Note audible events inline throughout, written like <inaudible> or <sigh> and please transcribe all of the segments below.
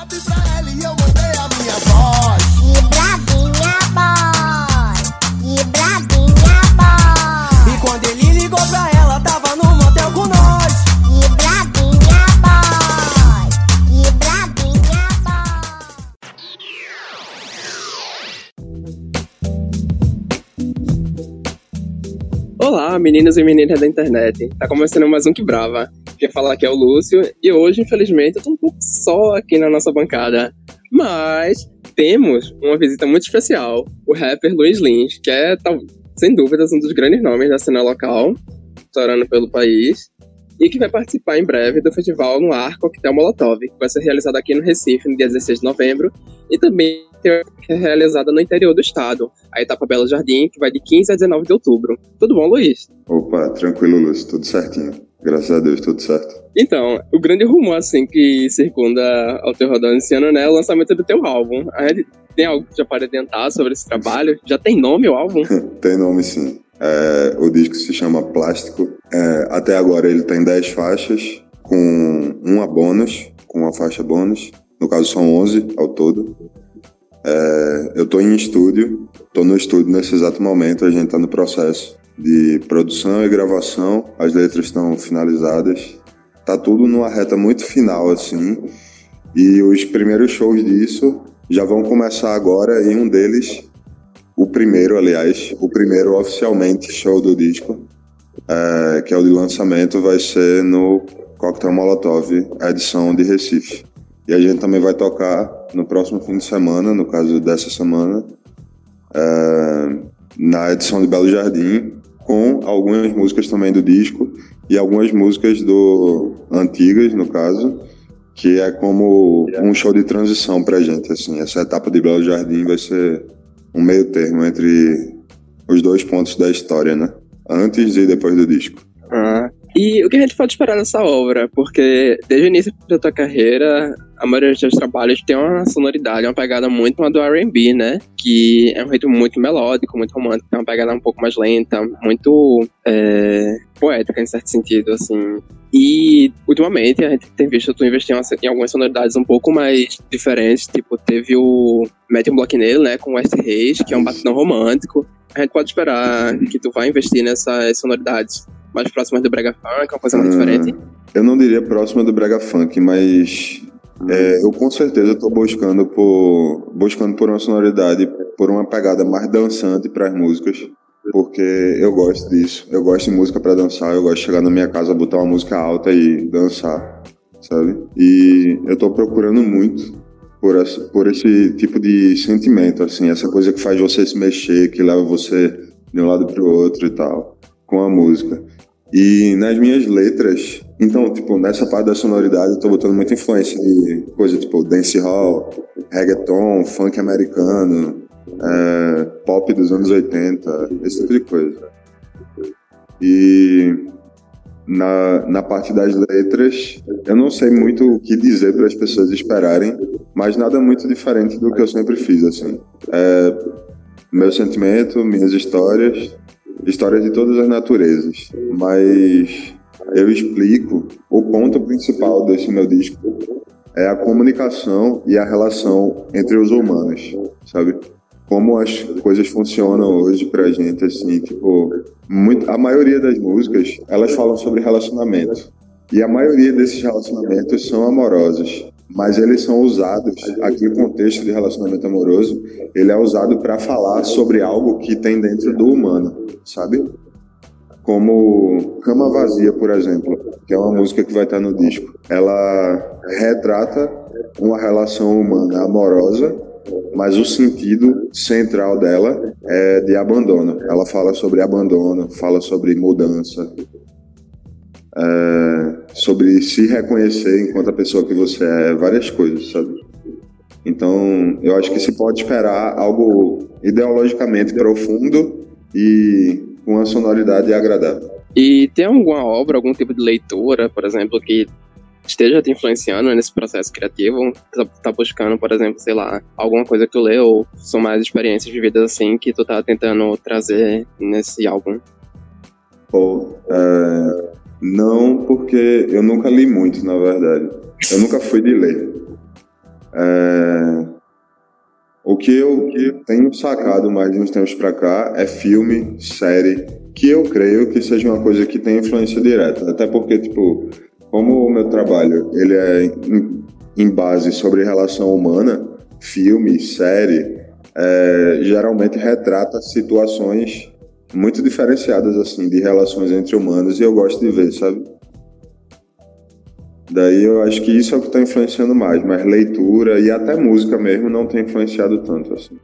sabe pra ela e eu mandei a minha voz. Meninos e meninas da internet. Tá começando mais um Que Brava. Quem fala aqui é o Lúcio e hoje, infelizmente, eu tô um pouco só aqui na nossa bancada. Mas temos uma visita muito especial, o rapper Luiz Lins, que é, sem dúvidas, um dos grandes nomes da cena local, estourando pelo país, e que vai participar em breve do festival no Ar Coquetel Molotov, que vai ser realizado aqui no Recife no dia 16 de novembro, e também é realizada no interior do estado, a etapa Belo Jardim, que vai de 15 a 19 de outubro. Tudo bom, Luiz? Opa, tranquilo, Luiz, tudo certinho. Graças a Deus, tudo certo. Então, o grande rumor, assim, que circunda ao teu rodando esse ano, né, é o lançamento do teu álbum. A gente tem algo que já pode adiantar sobre esse trabalho? Já tem nome o álbum? <laughs> tem nome, sim. É, o disco se chama Plástico. É, até agora ele tem 10 faixas, com uma bônus, com uma faixa bônus. No caso, são 11 ao todo. É, eu estou em estúdio, estou no estúdio nesse exato momento, a gente está no processo de produção e gravação, as letras estão finalizadas, tá tudo numa reta muito final assim, e os primeiros shows disso já vão começar agora e um deles, o primeiro, aliás, o primeiro oficialmente show do disco, é, que é o de lançamento, vai ser no Cocktail Molotov, edição de Recife. E a gente também vai tocar no próximo fim de semana, no caso dessa semana, é, na edição de Belo Jardim, com algumas músicas também do disco e algumas músicas do antigas, no caso, que é como um show de transição pra gente, assim. Essa etapa de Belo Jardim vai ser um meio termo entre os dois pontos da história, né? Antes e depois do disco. Ah, e o que a gente pode esperar dessa obra? Porque desde o início da tua carreira, a maioria dos teus trabalhos tem uma sonoridade, uma pegada muito uma do R&B, né? Que é um ritmo muito melódico, muito romântico, tem uma pegada um pouco mais lenta, muito é, poética em certo sentido, assim. E ultimamente a gente tem visto tu investir em algumas sonoridades um pouco mais diferentes, tipo teve o Mete um nele, né, com o West Reis, que é um batidão romântico. A gente pode esperar que tu vai investir nessas sonoridades mais próximas do Brega Funk, uma coisa mais diferente? Eu não diria próxima do Brega Funk, mas é, eu com certeza estou buscando por buscando por uma sonoridade, por uma pegada mais dançante para as músicas, porque eu gosto disso. Eu gosto de música para dançar. Eu gosto de chegar na minha casa, botar uma música alta e dançar, sabe? E eu estou procurando muito por esse, por esse tipo de sentimento, assim, essa coisa que faz você se mexer, que leva você de um lado para o outro e tal, com a música. E nas minhas letras, então, tipo, nessa parte da sonoridade, eu tô botando muita influência de coisa tipo dancehall, reggaeton, funk americano, é, pop dos anos 80, esse tipo de coisa. E na, na parte das letras, eu não sei muito o que dizer para as pessoas esperarem, mas nada muito diferente do que eu sempre fiz, assim. É, meu sentimento, minhas histórias, histórias de todas as naturezas, mas eu explico o ponto principal desse meu disco é a comunicação e a relação entre os humanos, sabe? Como as coisas funcionam hoje pra gente, assim, tipo, muito, a maioria das músicas, elas falam sobre relacionamento. E a maioria desses relacionamentos são amorosos mas eles são usados aqui o contexto de relacionamento amoroso ele é usado para falar sobre algo que tem dentro do humano sabe? Como Cama Vazia por exemplo que é uma música que vai estar no disco. Ela retrata uma relação humana amorosa mas o sentido central dela é de abandono. Ela fala sobre abandono fala sobre mudança. É, sobre se reconhecer enquanto a pessoa que você é, várias coisas, sabe? Então, eu acho que se pode esperar algo ideologicamente profundo e com uma sonoridade agradável. E tem alguma obra, algum tipo de leitura, por exemplo, que esteja te influenciando nesse processo criativo? Tá, tá buscando, por exemplo, sei lá, alguma coisa que tu leu, ou são mais experiências vividas assim que tu tá tentando trazer nesse álbum? Pô, é, não, porque eu nunca li muito, na verdade. Eu nunca fui de ler. É... O que eu tenho sacado mais de uns tempos para cá é filme, série, que eu creio que seja uma coisa que tem influência direta. Até porque, tipo, como o meu trabalho ele é em, em base sobre relação humana, filme, série, é, geralmente retrata situações muito diferenciadas assim de relações entre humanos e eu gosto de ver, sabe? Daí eu acho que isso é o que está influenciando mais, mas leitura e até música mesmo não tem influenciado tanto assim.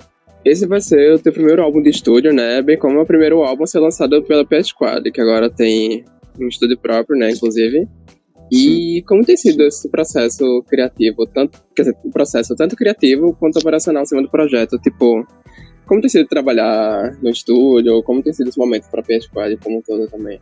Esse vai ser o teu primeiro álbum de estúdio, né? Bem como o primeiro álbum a ser lançado pela PS Squad, que agora tem um estúdio próprio, né, inclusive. E como tem sido esse processo criativo, tanto, quer dizer, o processo tanto criativo quanto operacional em cima do projeto, tipo, como tem sido trabalhar no estúdio, como tem sido esse momento para a PS Squad como um todo também?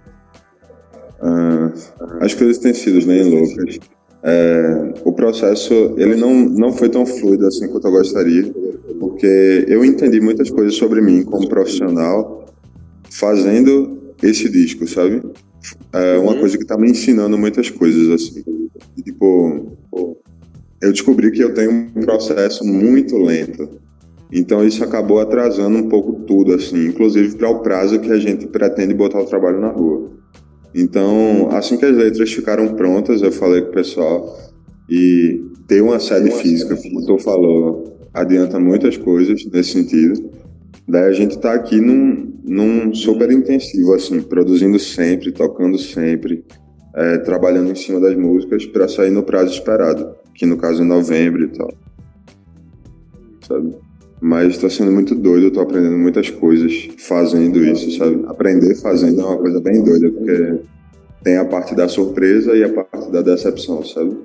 Ah, as coisas têm sido bem loucas. É, o processo ele não, não foi tão fluido assim quanto eu gostaria, porque eu entendi muitas coisas sobre mim como profissional fazendo esse disco, sabe? É uma uhum. coisa que está me ensinando muitas coisas assim. E, tipo, eu descobri que eu tenho um processo muito lento. Então isso acabou atrasando um pouco tudo, assim, inclusive para o prazo que a gente pretende botar o trabalho na rua. Então, assim que as letras ficaram prontas, eu falei com o pessoal e ter uma sede física, como tu falou, adianta muitas coisas nesse sentido. Daí a gente tá aqui num, num super intensivo, assim, produzindo sempre, tocando sempre, é, trabalhando em cima das músicas para sair no prazo esperado, que no caso é novembro e tal. Sabe? Mas está sendo muito doido, eu tô aprendendo muitas coisas fazendo isso, sabe? Aprender fazendo é uma coisa bem doida, porque tem a parte da surpresa e a parte da decepção, sabe?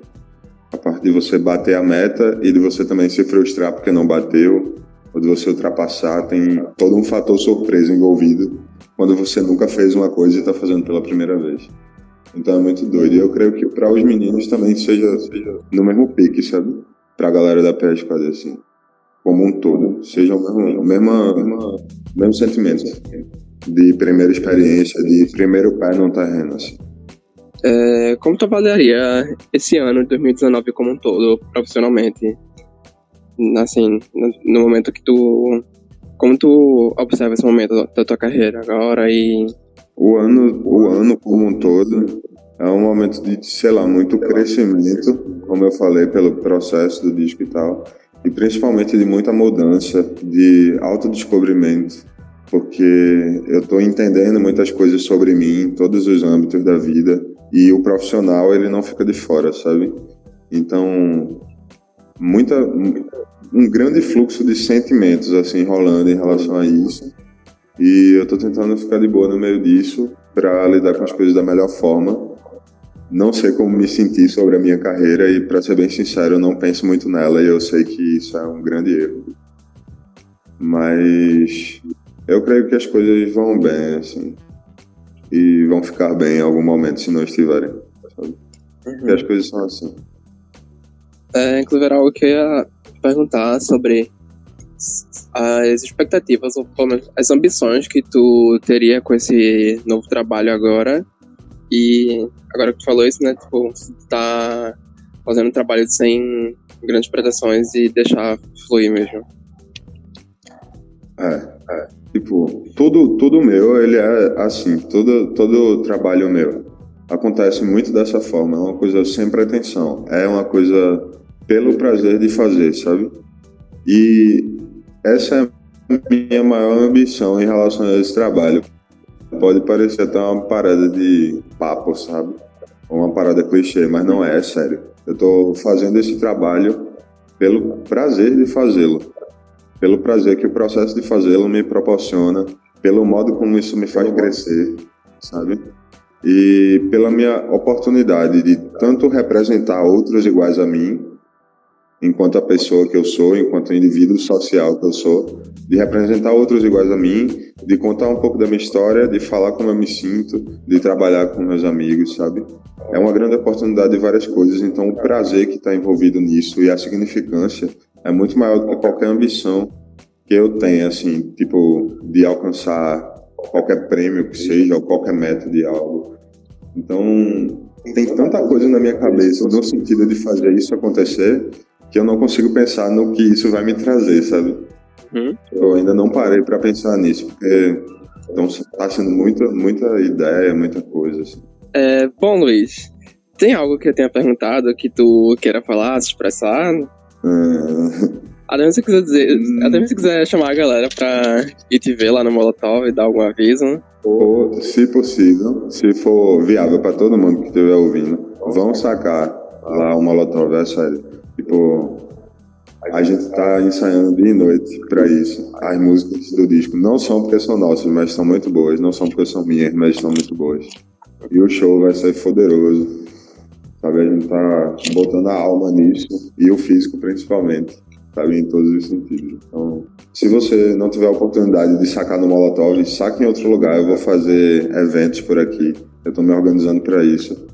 A parte de você bater a meta e de você também se frustrar porque não bateu, ou de você ultrapassar, tem todo um fator surpresa envolvido quando você nunca fez uma coisa e está fazendo pela primeira vez. Então é muito doido. E eu creio que para os meninos também seja, seja no mesmo pique, sabe? Para a galera da fazer assim como um todo, seja o mesmo, o mesmo, o mesmo sentimento de primeira experiência, de primeiro pé no terreno. Assim. É, como tu avaliaria esse ano de 2019 como um todo, profissionalmente? Assim, no momento que tu. Como tu observa esse momento da tua carreira agora e. O ano, o ano como um todo é um momento de, sei lá, muito crescimento, como eu falei, pelo processo do disco e tal e principalmente de muita mudança, de autodescobrimento, porque eu estou entendendo muitas coisas sobre mim em todos os âmbitos da vida e o profissional ele não fica de fora, sabe? Então, muita um grande fluxo de sentimentos assim rolando em relação a isso. E eu estou tentando ficar de boa no meio disso para lidar com as coisas da melhor forma não sei como me sentir sobre a minha carreira e, para ser bem sincero, eu não penso muito nela e eu sei que isso é um grande erro. Mas eu creio que as coisas vão bem, assim, e vão ficar bem em algum momento se não estiverem. Sabe? Uhum. Porque as coisas são assim. É, inclusive, era algo que eu ia perguntar sobre as expectativas, ou pelo menos as ambições que tu teria com esse novo trabalho agora e agora que tu falou isso, né? Tipo, tá fazendo um trabalho sem grandes pretensões e deixar fluir mesmo. É, é. Tipo, tudo, tudo meu, ele é assim, todo, todo trabalho meu acontece muito dessa forma, é uma coisa sem pretensão, é uma coisa pelo prazer de fazer, sabe? E essa é a minha maior ambição em relação a esse trabalho. Pode parecer até uma parada de papo, sabe? Uma parada clichê, mas não é, é sério. Eu tô fazendo esse trabalho pelo prazer de fazê-lo. Pelo prazer que o processo de fazê-lo me proporciona, pelo modo como isso me faz crescer, sabe? E pela minha oportunidade de tanto representar outros iguais a mim, enquanto a pessoa que eu sou, enquanto indivíduo social que eu sou, de representar outros iguais a mim, de contar um pouco da minha história, de falar como eu me sinto, de trabalhar com meus amigos, sabe? É uma grande oportunidade de várias coisas, então o prazer que está envolvido nisso e a significância é muito maior do que qualquer ambição que eu tenha, assim, tipo, de alcançar qualquer prêmio que seja, ou qualquer meta de algo. Então, tem tanta coisa na minha cabeça no sentido de fazer isso acontecer que eu não consigo pensar no que isso vai me trazer, sabe? Uhum. Eu ainda não parei para pensar nisso, porque então tá sendo muita, muita ideia, muita coisa. Assim. É, bom, Luiz, tem algo que eu tenha perguntado que tu queira falar, se expressar? É... Até se quiser dizer, hum. até se quiser chamar a galera pra ir te ver lá no Molotov e dar algum aviso, né? Ou, se possível, se for viável para todo mundo que estiver ouvindo, vão sacar lá o Molotov, é sério. Tipo, a gente tá ensaiando dia e noite para isso. As músicas do disco não são porque são nossas, mas são muito boas. Não são porque são minhas, mas são muito boas. E o show vai ser poderoso. Sabe, a gente tá botando a alma nisso e o físico principalmente sabe? Em todos os sentidos. Então, se você não tiver a oportunidade de sacar no Molotov, saque em outro lugar. Eu vou fazer eventos por aqui. Eu estou me organizando para isso.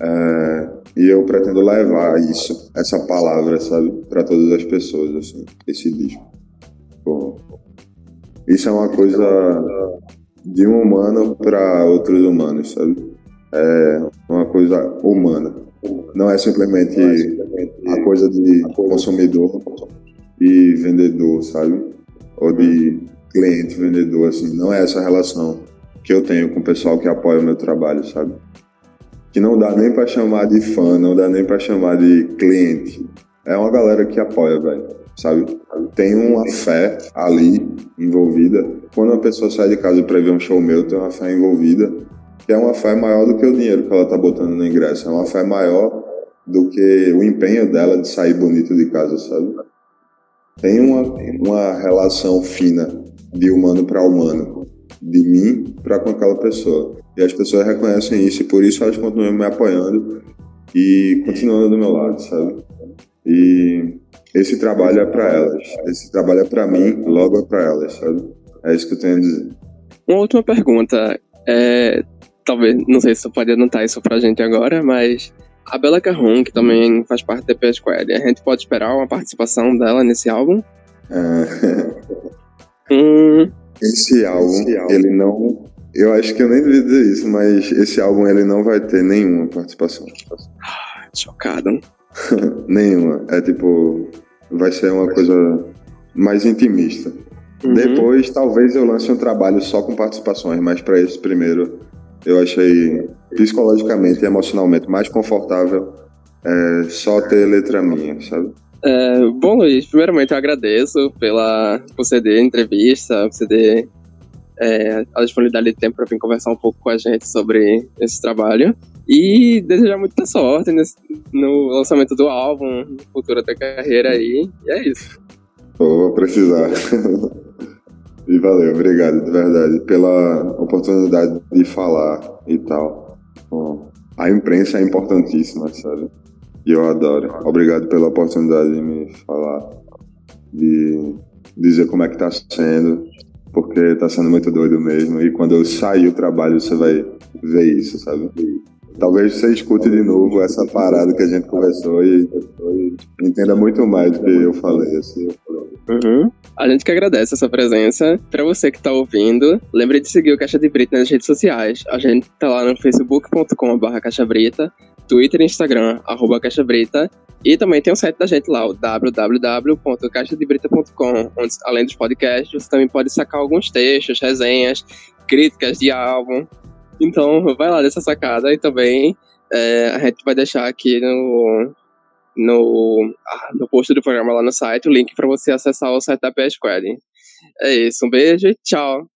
É, e eu pretendo levar isso, essa palavra, sabe, para todas as pessoas, assim, esse disco. Bom, isso é uma coisa de um humano para outros humanos, sabe? É uma coisa humana. Não é simplesmente a coisa de consumidor e vendedor, sabe? Ou de cliente vendedor, assim. Não é essa relação que eu tenho com o pessoal que apoia o meu trabalho, sabe? Que não dá nem para chamar de fã, não dá nem para chamar de cliente. É uma galera que apoia, velho, sabe? Tem uma fé ali envolvida. Quando uma pessoa sai de casa para ver um show meu, tem uma fé envolvida que é uma fé maior do que o dinheiro que ela tá botando no ingresso. É uma fé maior do que o empenho dela de sair bonito de casa, sabe? Tem uma, uma relação fina de humano para humano, de mim para com aquela pessoa. E as pessoas reconhecem isso e por isso elas continuam me apoiando e continuando do meu lado, sabe? E esse trabalho é para elas. Esse trabalho é para mim, logo é para elas, sabe? É isso que eu tenho a dizer. Uma última pergunta. É, talvez, não sei se você pode anotar isso pra gente agora, mas a Bela Carron, que também faz parte da PS Squad, a gente pode esperar uma participação dela nesse álbum? É... hum... Esse álbum, esse álbum, ele não. Eu acho que eu nem devia dizer isso, mas esse álbum ele não vai ter nenhuma participação. Ah, chocado. <laughs> nenhuma. É tipo. Vai ser uma coisa mais intimista. Uhum. Depois, talvez eu lance um trabalho só com participações, mas para esse primeiro eu achei psicologicamente e emocionalmente mais confortável é, só ter letra minha, sabe? É, bom, Luiz, primeiramente eu agradeço pela, por ceder a entrevista, por ceder é, a disponibilidade de tempo para vir conversar um pouco com a gente sobre esse trabalho. E desejar muita sorte nesse, no lançamento do álbum, no futuro da carreira aí. E é isso. Vou precisar. <laughs> E valeu, obrigado, de verdade, pela oportunidade de falar e tal. A imprensa é importantíssima, sabe? E eu adoro. Obrigado pela oportunidade de me falar, de dizer como é que tá sendo, porque tá sendo muito doido mesmo. E quando eu sair do trabalho, você vai ver isso, sabe? Talvez você escute de novo essa parada que a gente conversou e, entenda muito mais do que eu falei, assim. Uhum. A gente que agradece a sua presença. Para você que tá ouvindo, lembre de seguir o Caixa de Brita nas redes sociais. A gente tá lá no facebook.com.br Caixa Brita, Twitter e Instagram, arroba Caixa Brita. E também tem o site da gente lá, o www.caixadebrita.com, onde além dos podcasts, você também pode sacar alguns textos, resenhas, críticas de álbum. Então, vai lá dessa sacada e também é, a gente vai deixar aqui no, no, ah, no post do programa lá no site, o link para você acessar o site da PS Squad. É isso, um beijo e tchau.